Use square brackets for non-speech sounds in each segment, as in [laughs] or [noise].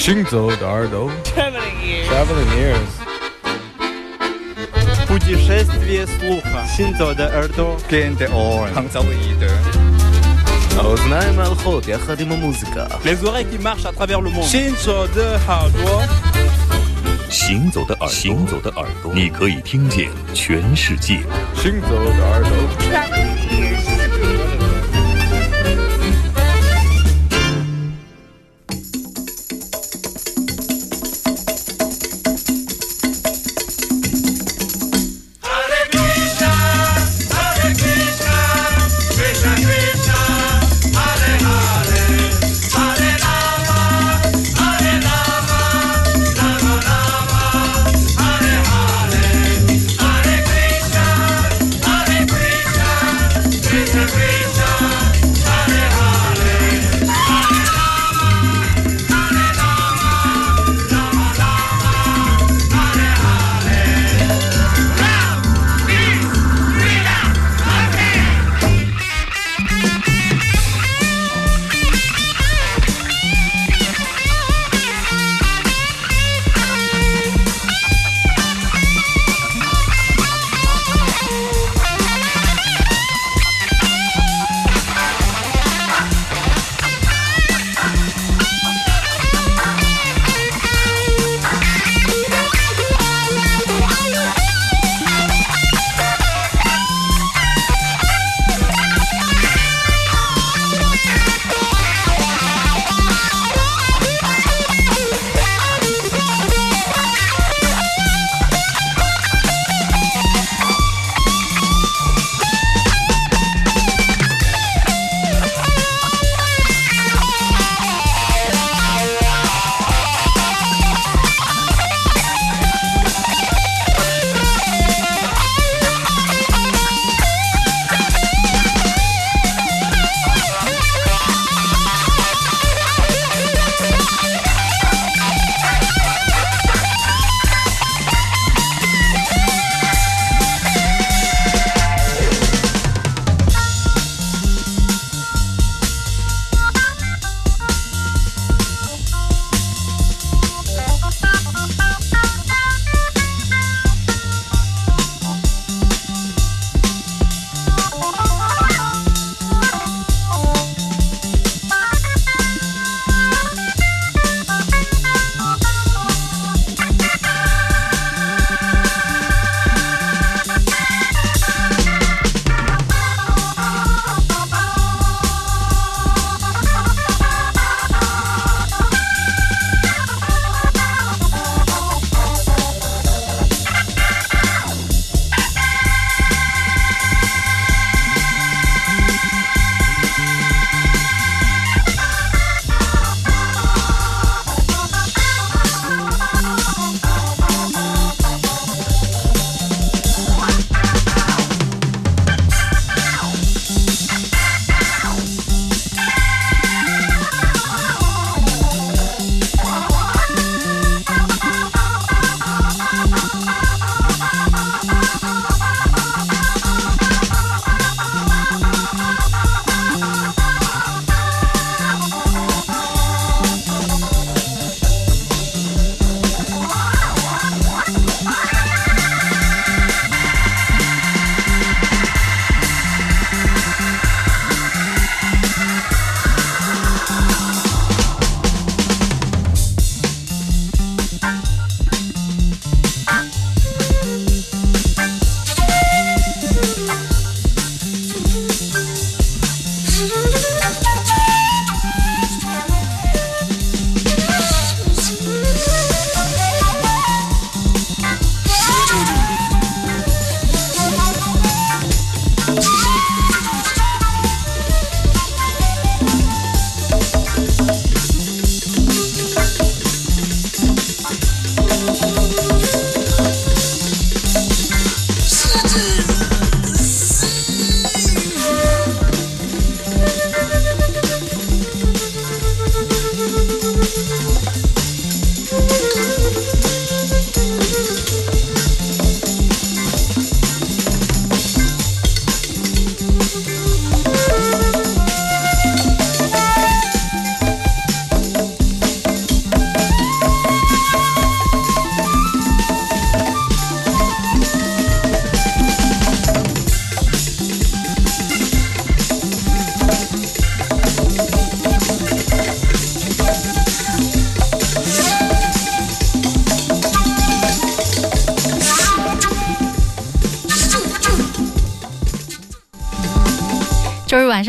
行走的耳朵 Traveling ears. Traveling ears Путешествие слуха. Синзо де Эрдо. Gente on. Hanzaoide. האוזניים הלכות יחד עם המוזיקה Les oreilles qui marchent à travers le monde. Shinzo de Hardware. 行走的耳朵，行走的耳朵，你可以听见全世界。行走的耳朵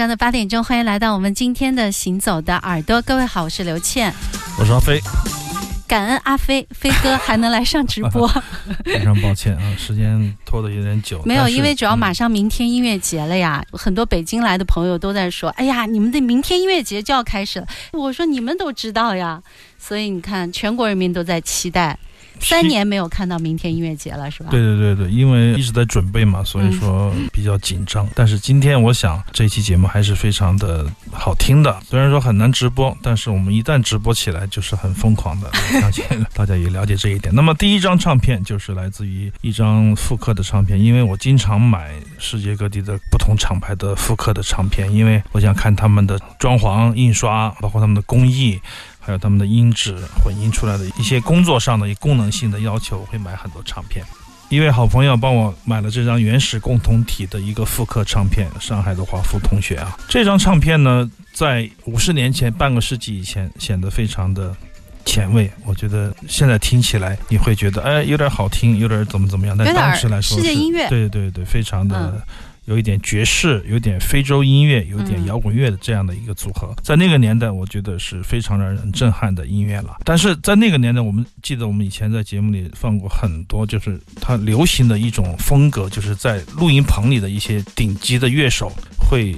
上的八点钟，欢迎来到我们今天的行走的耳朵。各位好，我是刘倩。我是阿飞，感恩阿飞飞哥还能来上直播，[laughs] 非常抱歉啊，时间拖得有点久。[laughs] 没有，因为主要马嗯上明天音乐节了呀，很多北京来的朋友都在说，哎呀，你们的明天音乐节就要开始了。我说你们都知道呀，所以你看，全国人民都在期待。三年没有看到明天音乐节了，是吧？对对对对，因为一直在准备嘛，所以说比较紧张。但是今天我想这期节目还是非常的好听的，虽然说很难直播，但是我们一旦直播起来就是很疯狂的，相 [laughs] 信大家也了解这一点。那么第一张唱片就是来自于一张复刻的唱片，因为我经常买世界各地的不同厂牌的复刻的唱片，因为我想看他们的装潢、印刷，包括他们的工艺。还有他们的音质混音出来的一些工作上的一功能性的要求，我会买很多唱片。一位好朋友帮我买了这张原始共同体的一个复刻唱片，上海的华夫同学啊，这张唱片呢，在五十年前、半个世纪以前显得非常的前卫。我觉得现在听起来你会觉得，哎，有点好听，有点怎么怎么样，但当时来说是世界音乐对对对，非常的。嗯有一点爵士，有点非洲音乐，有点嗯摇滚乐的这样的一个组合，在那个年代，我觉得是非常让人震撼的音乐了。但是在那个年代，我们记得我们以前在节目里放过很多，就是它流行的一种风格，就是在录音棚里的一些顶级的乐手会。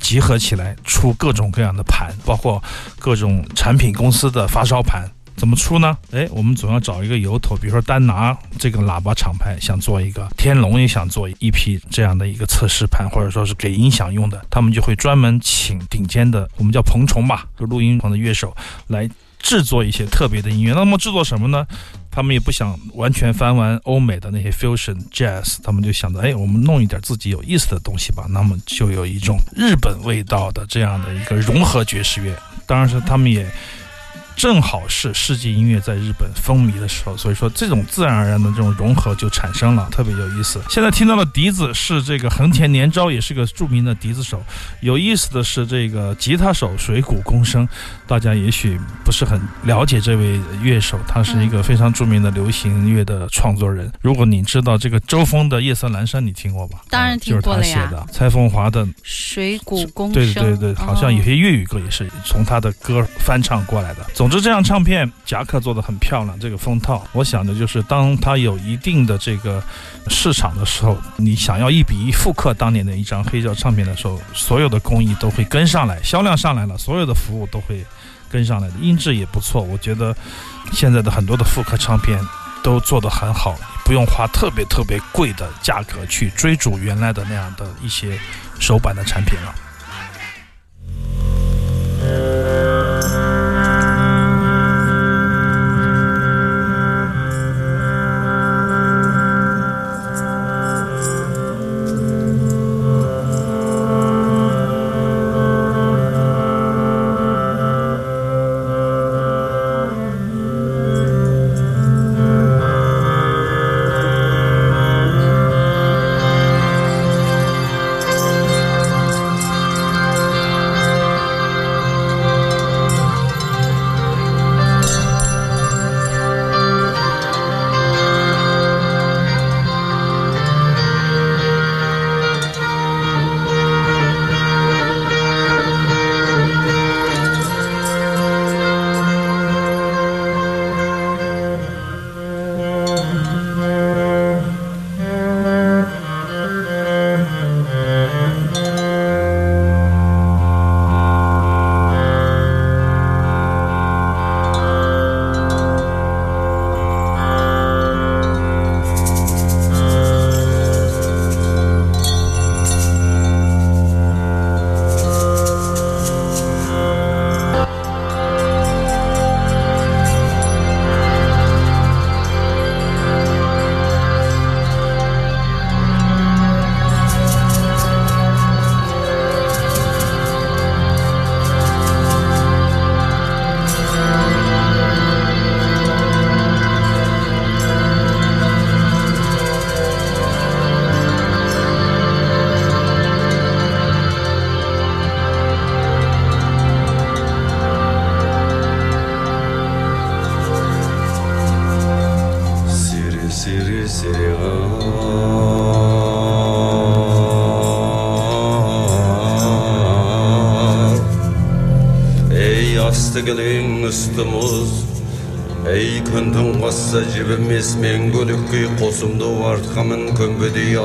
集合起来出各种各样的盘，包括各种产品公司的发烧盘，怎么出呢？哎，我们总要找一个由头，比如说丹拿这个喇叭厂牌想做一个，天龙也想做一批这样的一个测试盘，或者说是给音响用的，他们就会专门请顶尖的，我们叫棚虫吧，就录音棚的乐手来制作一些特别的音乐。那么制作什么呢？他们也不想完全翻完欧美的那些 fusion jazz，他们就想着，哎，我们弄一点自己有意思的东西吧。那么就有一种日本味道的这样的一个融合爵士乐。当然是他们也正好是世界音乐在日本风靡的时候，所以说这种自然而然的这种融合就产生了，特别有意思。现在听到的笛子是这个横田年昭，也是个著名的笛子手。有意思的是，这个吉他手水谷公生，大家也许不是很了解这位乐手，他是一个非常著名的流行乐的创作人。如果你知道这个周峰的《夜色阑珊》，你听过吧？当然嗯就是他听过了呀写的。蔡枫华的水谷公对生，对对，好像有些粤语歌也是从他的歌翻唱过来的。总总之，这张唱片夹克做的很漂亮，这个封套，我想的就是当它有一定的这个市场的时候，你想要一比一复刻当年的一张黑胶唱片的时候，所有的工艺都会跟上来，销量上来了，所有的服务都会跟上来的，音质也不错。我觉得现在的很多的复刻唱片都做得很好，不用花特别特别贵的价格去追逐原来的那样的一些手版的产品了。「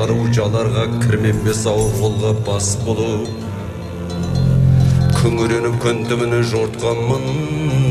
жару жаларға ау қолға бас болып күңіреніп көндіміні жортқанмын.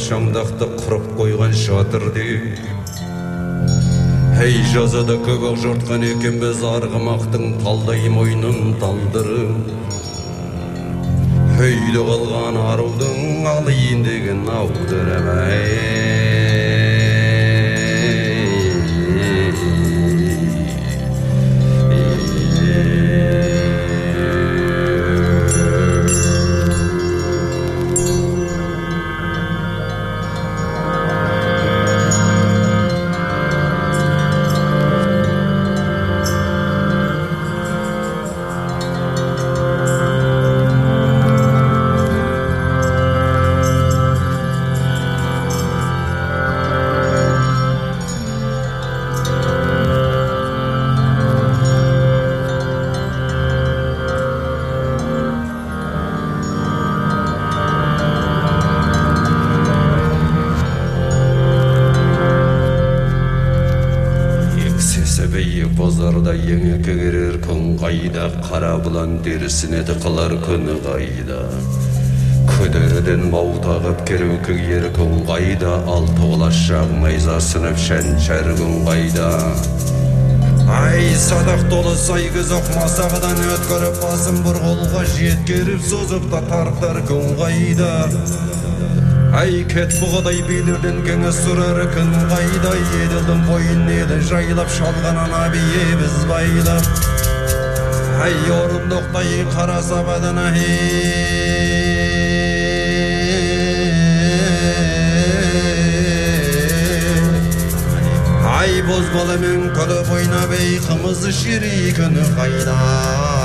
Ақшаңдақты құрып қойған шатыр деп әй жазада көп ақ жортқан екенбіз арғымақтың талдай мойнын талдырып үйде қалған арудың деген аудырып еңсесі терісіне тықылар күні қайда? Күдерден бау тағып кереукі ер күн қайда? Алты құлаш жақ найза сынып шәншәр күн қайда? Ай садақ толы сай күзақ масағыдан өткіріп басын бір қолға жеткеріп созып та тартар күн қайда? Ай кет бұғыдай билерден кеңес сұрар күн қайда? Еділдің бойын еді жайлап шалған ана бие біз байлап. Hay yorum حيور نقطي قرص بدنه Ay bozbalı mümkülü boyna bey kımızı şirikini kaynar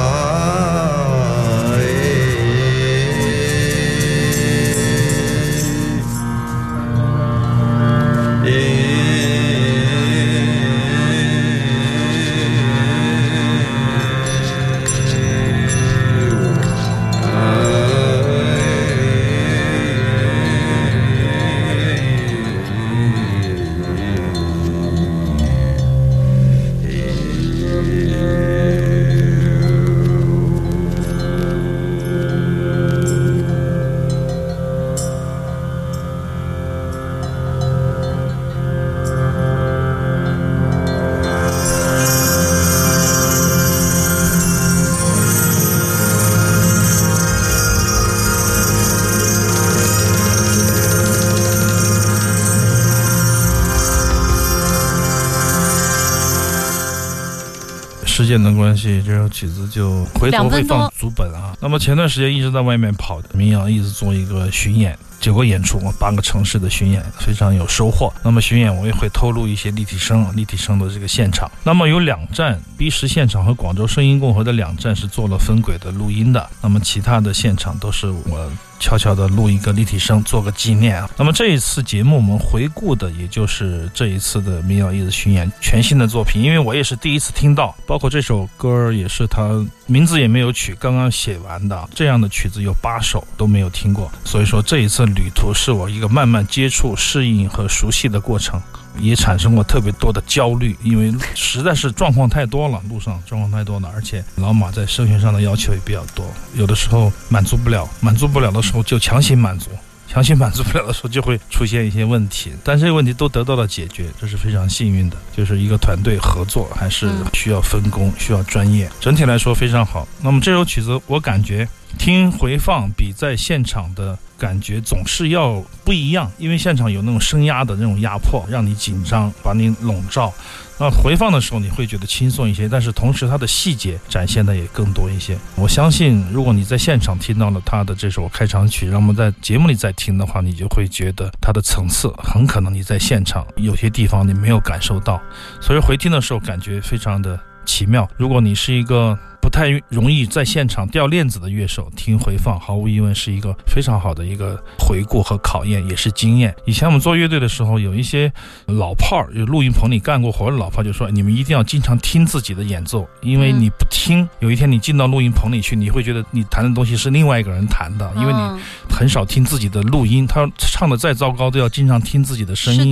间的关系，这首曲子就回头会放足本啊。那么前段时间一直在外面跑，民谣一直做一个巡演。九个演出，八个城市的巡演非常有收获。那么巡演我也会透露一些立体声、立体声的这个现场。那么有两站 B 十现场和广州声音共和的两站是做了分轨的录音的。那么其他的现场都是我悄悄的录一个立体声，做个纪念啊。那么这一次节目我们回顾的，也就是这一次的民谣艺术巡演全新的作品，因为我也是第一次听到，包括这首歌也是他名字也没有取，刚刚写完的。这样的曲子有八首都没有听过，所以说这一次旅途是我一个慢慢接触、适应和熟悉的过程。也产生过特别多的焦虑，因为实在是状况太多了，路上状况太多了，而且老马在声学上的要求也比较多，有的时候满足不了，满足不了的时候就强行满足，[laughs] 强行满足不了的时候就会出现一些问题，[laughs] 但这些问题都得到了解决，这是非常幸运的。就是一个团队合作，还是需要分工，需要专业，整体来说非常好。那么这首曲子，我感觉听回放比在现场的感觉总是要不一样，因为现场有那种声压的那种压迫，让你紧张，把你笼罩。那回放的时候你会觉得轻松一些，但是同时它的细节展现的也更多一些。我相信，如果你在现场听到了他的这首开场曲，那么在节目里再听的话，你就会觉得它的层次很可能你在现场有些地方你没有感受到，所以回听的时候感觉非常的奇妙。如果你是一个不太容易在现场掉链子的乐手，听回放毫无疑问是一个非常好的一个回顾和考验，也是经验。以前我们做乐队的时候，有一些老炮儿，有录音棚里干过活的老炮儿就说：“你们一定要经常听自己的演奏，因为你不听，有一天你进到录音棚里去，你会觉得你弹的东西是另外一个人弹的，因为你嗯很少听自己的录音。他唱的再糟糕，都要经常听自己的声音，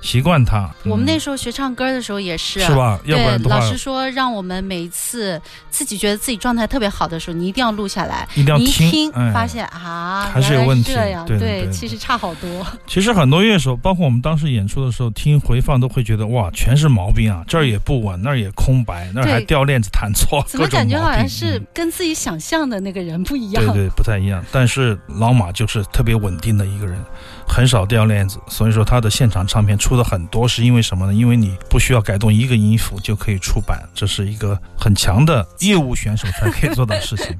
习惯它。我们嗯那时候学唱歌的时候也是，是吧？要不对，然的话老，师说让我们每一次自己觉得自己状态特别好的时候，你一定要录下来。一定要听，发现啊，还是有问题这样，对对对其实差好多。其实很多乐手，包括我们当时演出的时候，听回放都会觉得哇，全是毛病啊，这儿也不稳，那儿也空白，那儿还掉链子弹错，怎么感觉好像是跟自己想象的那个人不一样？对对，不太一样。但是老马就是特别稳定的一个人，很少掉链子，所以说他的现场唱片出的很多，是因为什么呢？因为你不需要改动一个音符就可以出版，这是一个很强的业务选手才可以做的事情。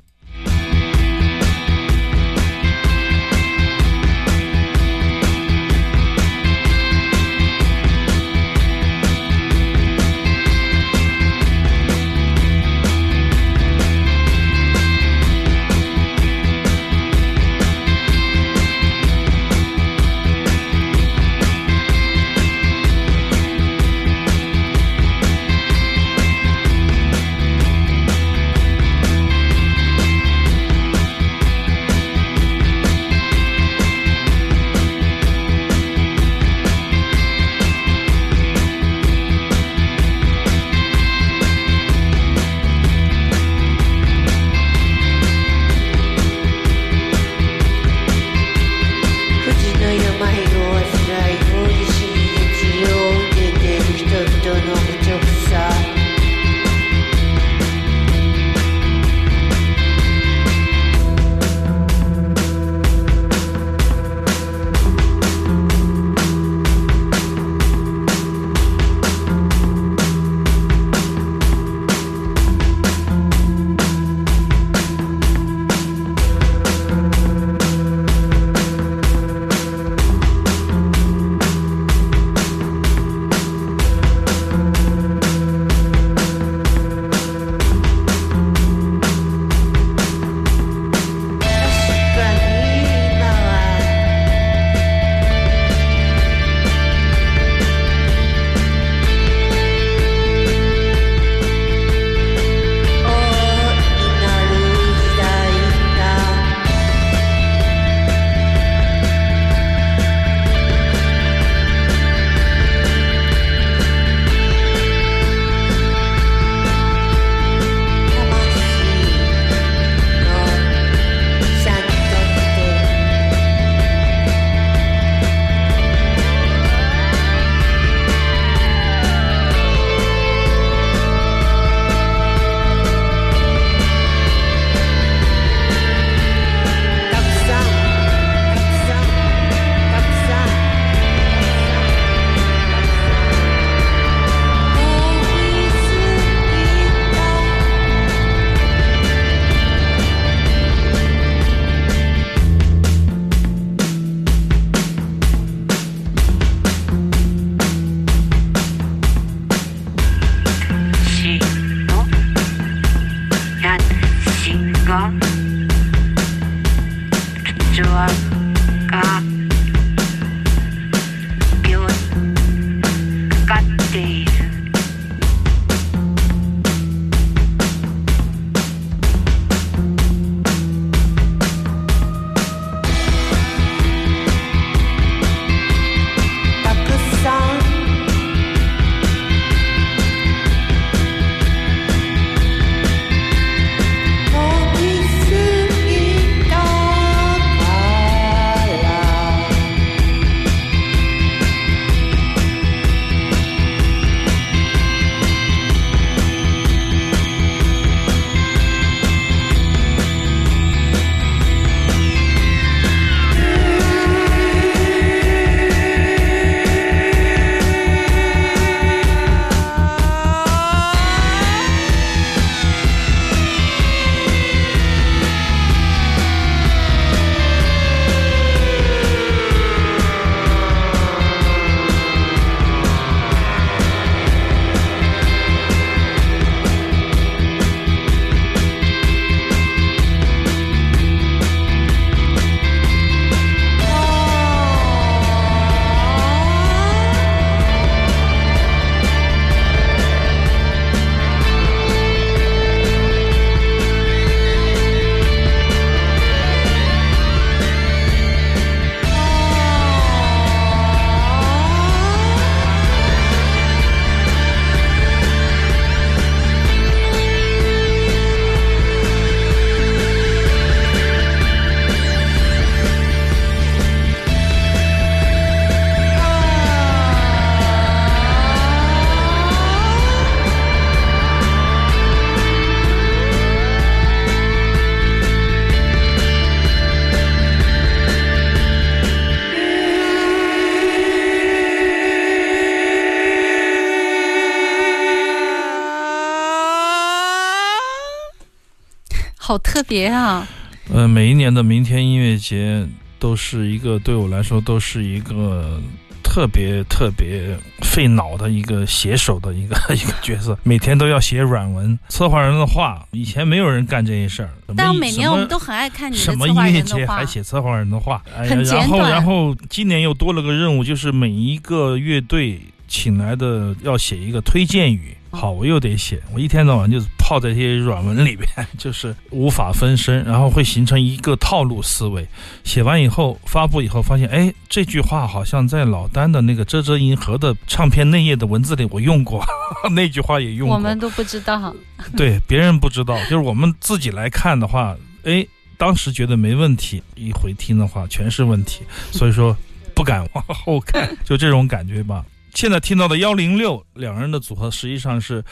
va, tu. 好特别啊！呃，每一年的明天音乐节都是一个对我来说都是一个特别特别费脑的一个写手的一个一个角色，每天都要写软文，策划人的话，以前没有人干这些事儿。什么但每年我们都很爱看你的什么策划音乐节人的话还，写策划人的话，哎呀很简然后然后今年又多了个任务，就是每一个乐队请来的要写一个推荐语。好，我又得写，我一天到晚就是泡在这些软文里边，[laughs] 就是无法分身，然后会形成一个套路思维。写完以后发布以后，发现哎，这句话好像在老丹的那个《遮遮银河》的唱片内页的文字里我用过，[laughs] 那句话也用过。我们都不知道。[laughs] 对，别人不知道，就是我们自己来看的话，哎，当时觉得没问题，一回听的话全是问题，所以说不敢往后看，就这种感觉吧。现在听到的幺零六两人的组合，实际上是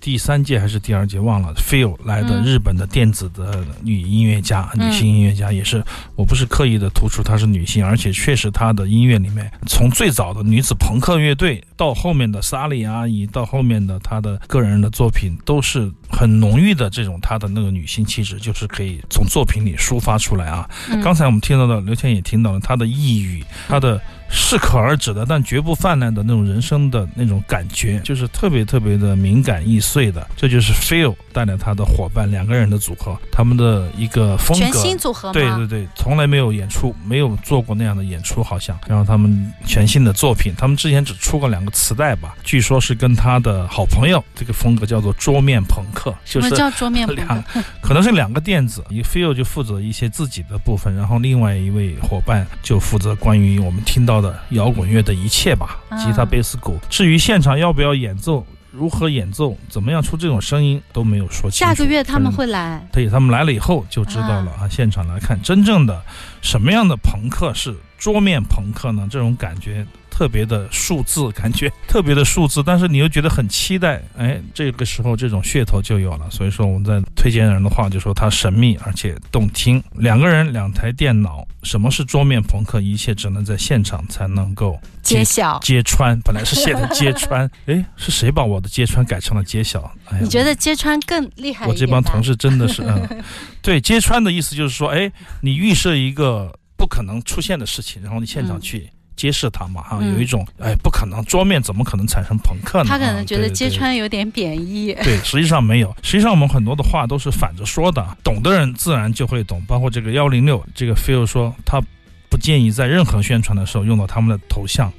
第三届还是第二届忘了，Feel 来的嗯日本的电子的女音乐家、嗯女性音乐家，也是我不是刻意的突出她是女性，而且确实她的音乐里面，从最早的女子朋克乐队到后面的萨莉阿姨，到后面的她的个人的作品，都是很浓郁的这种她的那个女性气质，就是可以从作品里抒发出来啊。嗯刚才我们听到的，刘谦也听到了她的抑郁，她的适可而止的，但绝不泛滥的那种人生的那种感觉，就是特别特别的敏感易碎的。这就是 Phil 带来他的伙伴两个人的组合，他们的一个风格。全新组合吗？对对对，从来没有演出，没有做过那样的演出，好像。然后他们全新的作品，他们之前只出过两个磁带吧，据说是跟他的好朋友，这个风格叫做桌面朋克，就是叫桌面朋克？可能是两个电子，一个 Phil 就负责一些自己的部分，然后另外一位伙伴就负责关于我们听到的摇滚乐的一切吧，啊吉他、贝斯、鼓。至于现场要不要演奏，如何演奏，怎么样出这种声音都没有说清楚。下个月他们会来。对他们来了以后就知道了啊，现场来看真正的什么样的朋克是桌面朋克呢？这种感觉特别的数字，感觉 [laughs] 特别的数字，但是你又觉得很期待，哎，这个时候这种噱头就有了。所以说我们在推荐人的话就说它神秘而且动听，两个人两台电脑，什么是桌面朋克？一切只能在现场才能够 [laughs] 揭晓，揭穿。本来是写的揭穿，哎，是谁把我的揭穿改成了揭晓？哎呀，你觉得揭穿更厉害？我这帮同事真的是，嗯，对，揭穿的意思就是说，哎，你预设一个不可能出现的事情，然后你现场嗯去揭示它嘛，哈、嗯有一种，哎，不可能，桌面怎么可能产生朋克呢？他可能觉得揭。穿有点贬义。对实际上没有，实际上我们很多的话都是反着说的，懂的人自然就会懂。包括这个幺零六，这个 feel 说他不建议在任何宣传的时候用到他们的头像，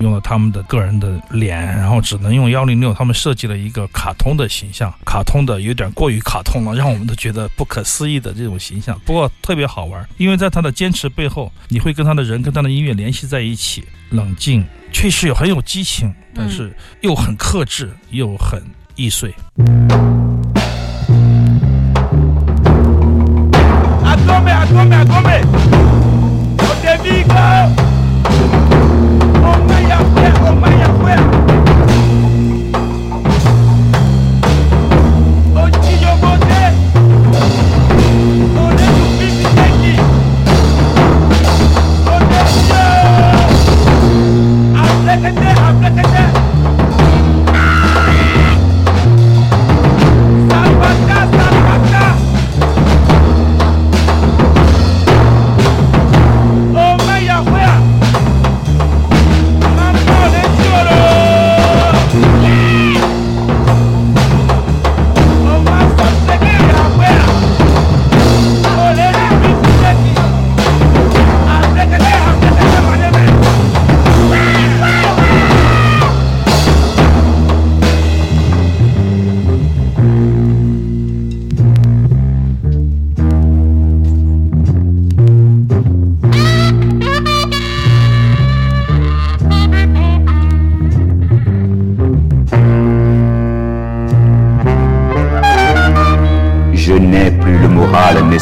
用到他们的个人的脸，然后只能用幺零六。他们设计了一个卡通的形象，卡通的有点过于卡通了，让我们都觉得不可思议的这种形象。不过特别好玩，因为在他的坚持背后，你会跟他的人跟他的音乐联系在一起，冷静，确实有很有激情，但是又很克制，又很易碎。Atome, atome, atome. 离开。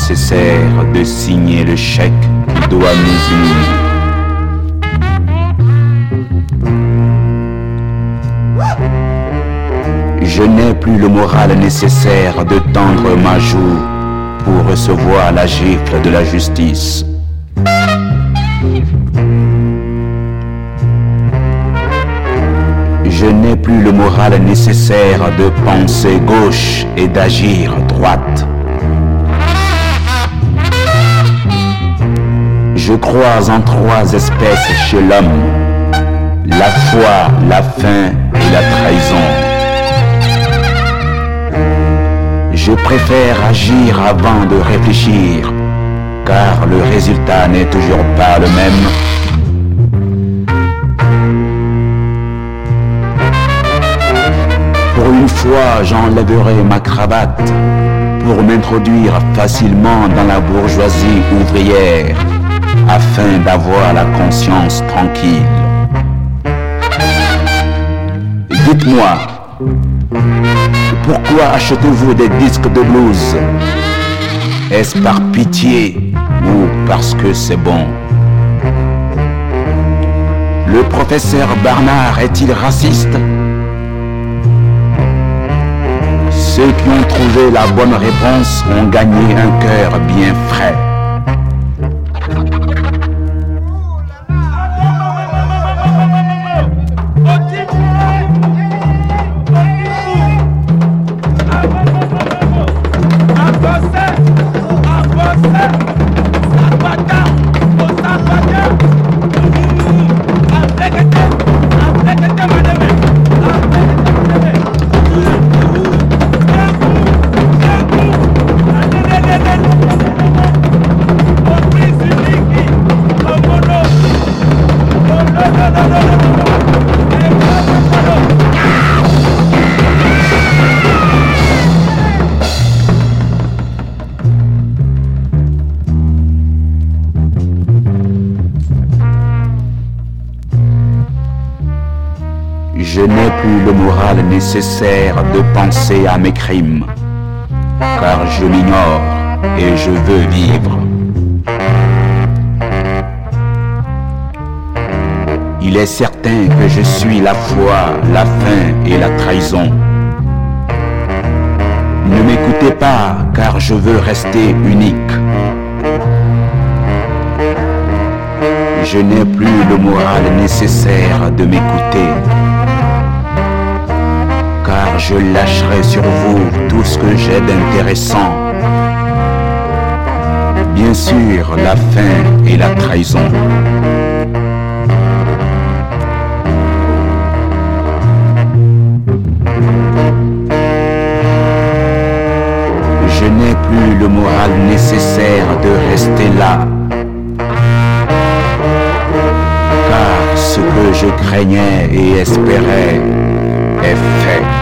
De signer le chèque doit nous. Je n'ai plus le moral nécessaire de tendre ma joue pour recevoir la gifle de la justice. Je n'ai plus le moral nécessaire de penser gauche et d'agir droite. Je crois en trois espèces chez l'homme. La foi, la faim et la trahison. Je préfère agir avant de réfléchir, car le résultat n'est toujours pas le même. Pour une fois, j'enlèverai ma cravate pour m'introduire facilement dans la bourgeoisie ouvrière afin d'avoir la conscience tranquille. Dites-moi, pourquoi achetez-vous des disques de blues? Est-ce par pitié ou parce que c'est bon? Le professeur Barnard est-il raciste? Ceux qui ont trouvé la bonne réponse ont gagné un cœur bien frais. Le moral nécessaire de penser à mes crimes, car je m'ignore et je veux vivre. Il est certain que je suis la foi, la faim et la trahison. Ne m'écoutez pas, car je veux rester unique. Je n'ai plus le moral nécessaire de m'écouter je lâcherai sur vous tout ce que j'ai d'intéressant. Bien sûr, la faim et la trahison. Je n'ai plus le moral nécessaire de rester là. Car ce que je craignais et espérais est fait.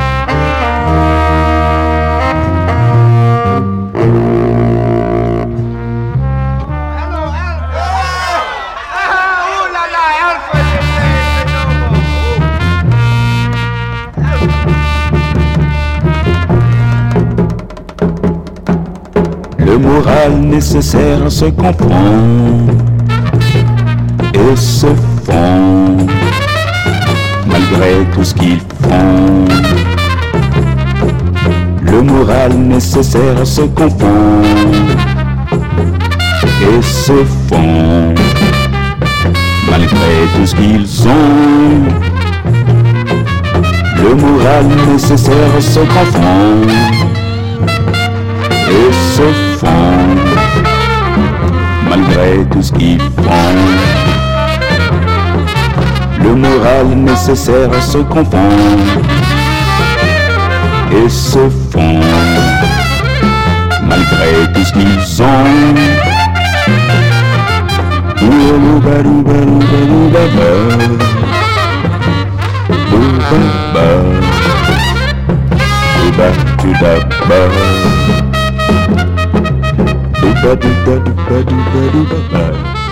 Le moral nécessaire se comprend et se fond malgré tout ce qu'ils font. Le moral nécessaire se confond et se fond malgré tout ce qu'ils ont. Le moral nécessaire se confond et se fond malgré tout ce qu'ils font. Le moral nécessaire se confond et se fond malgré tout ce qu'ils ont. Back to. ba do ba do ba do ba do ba.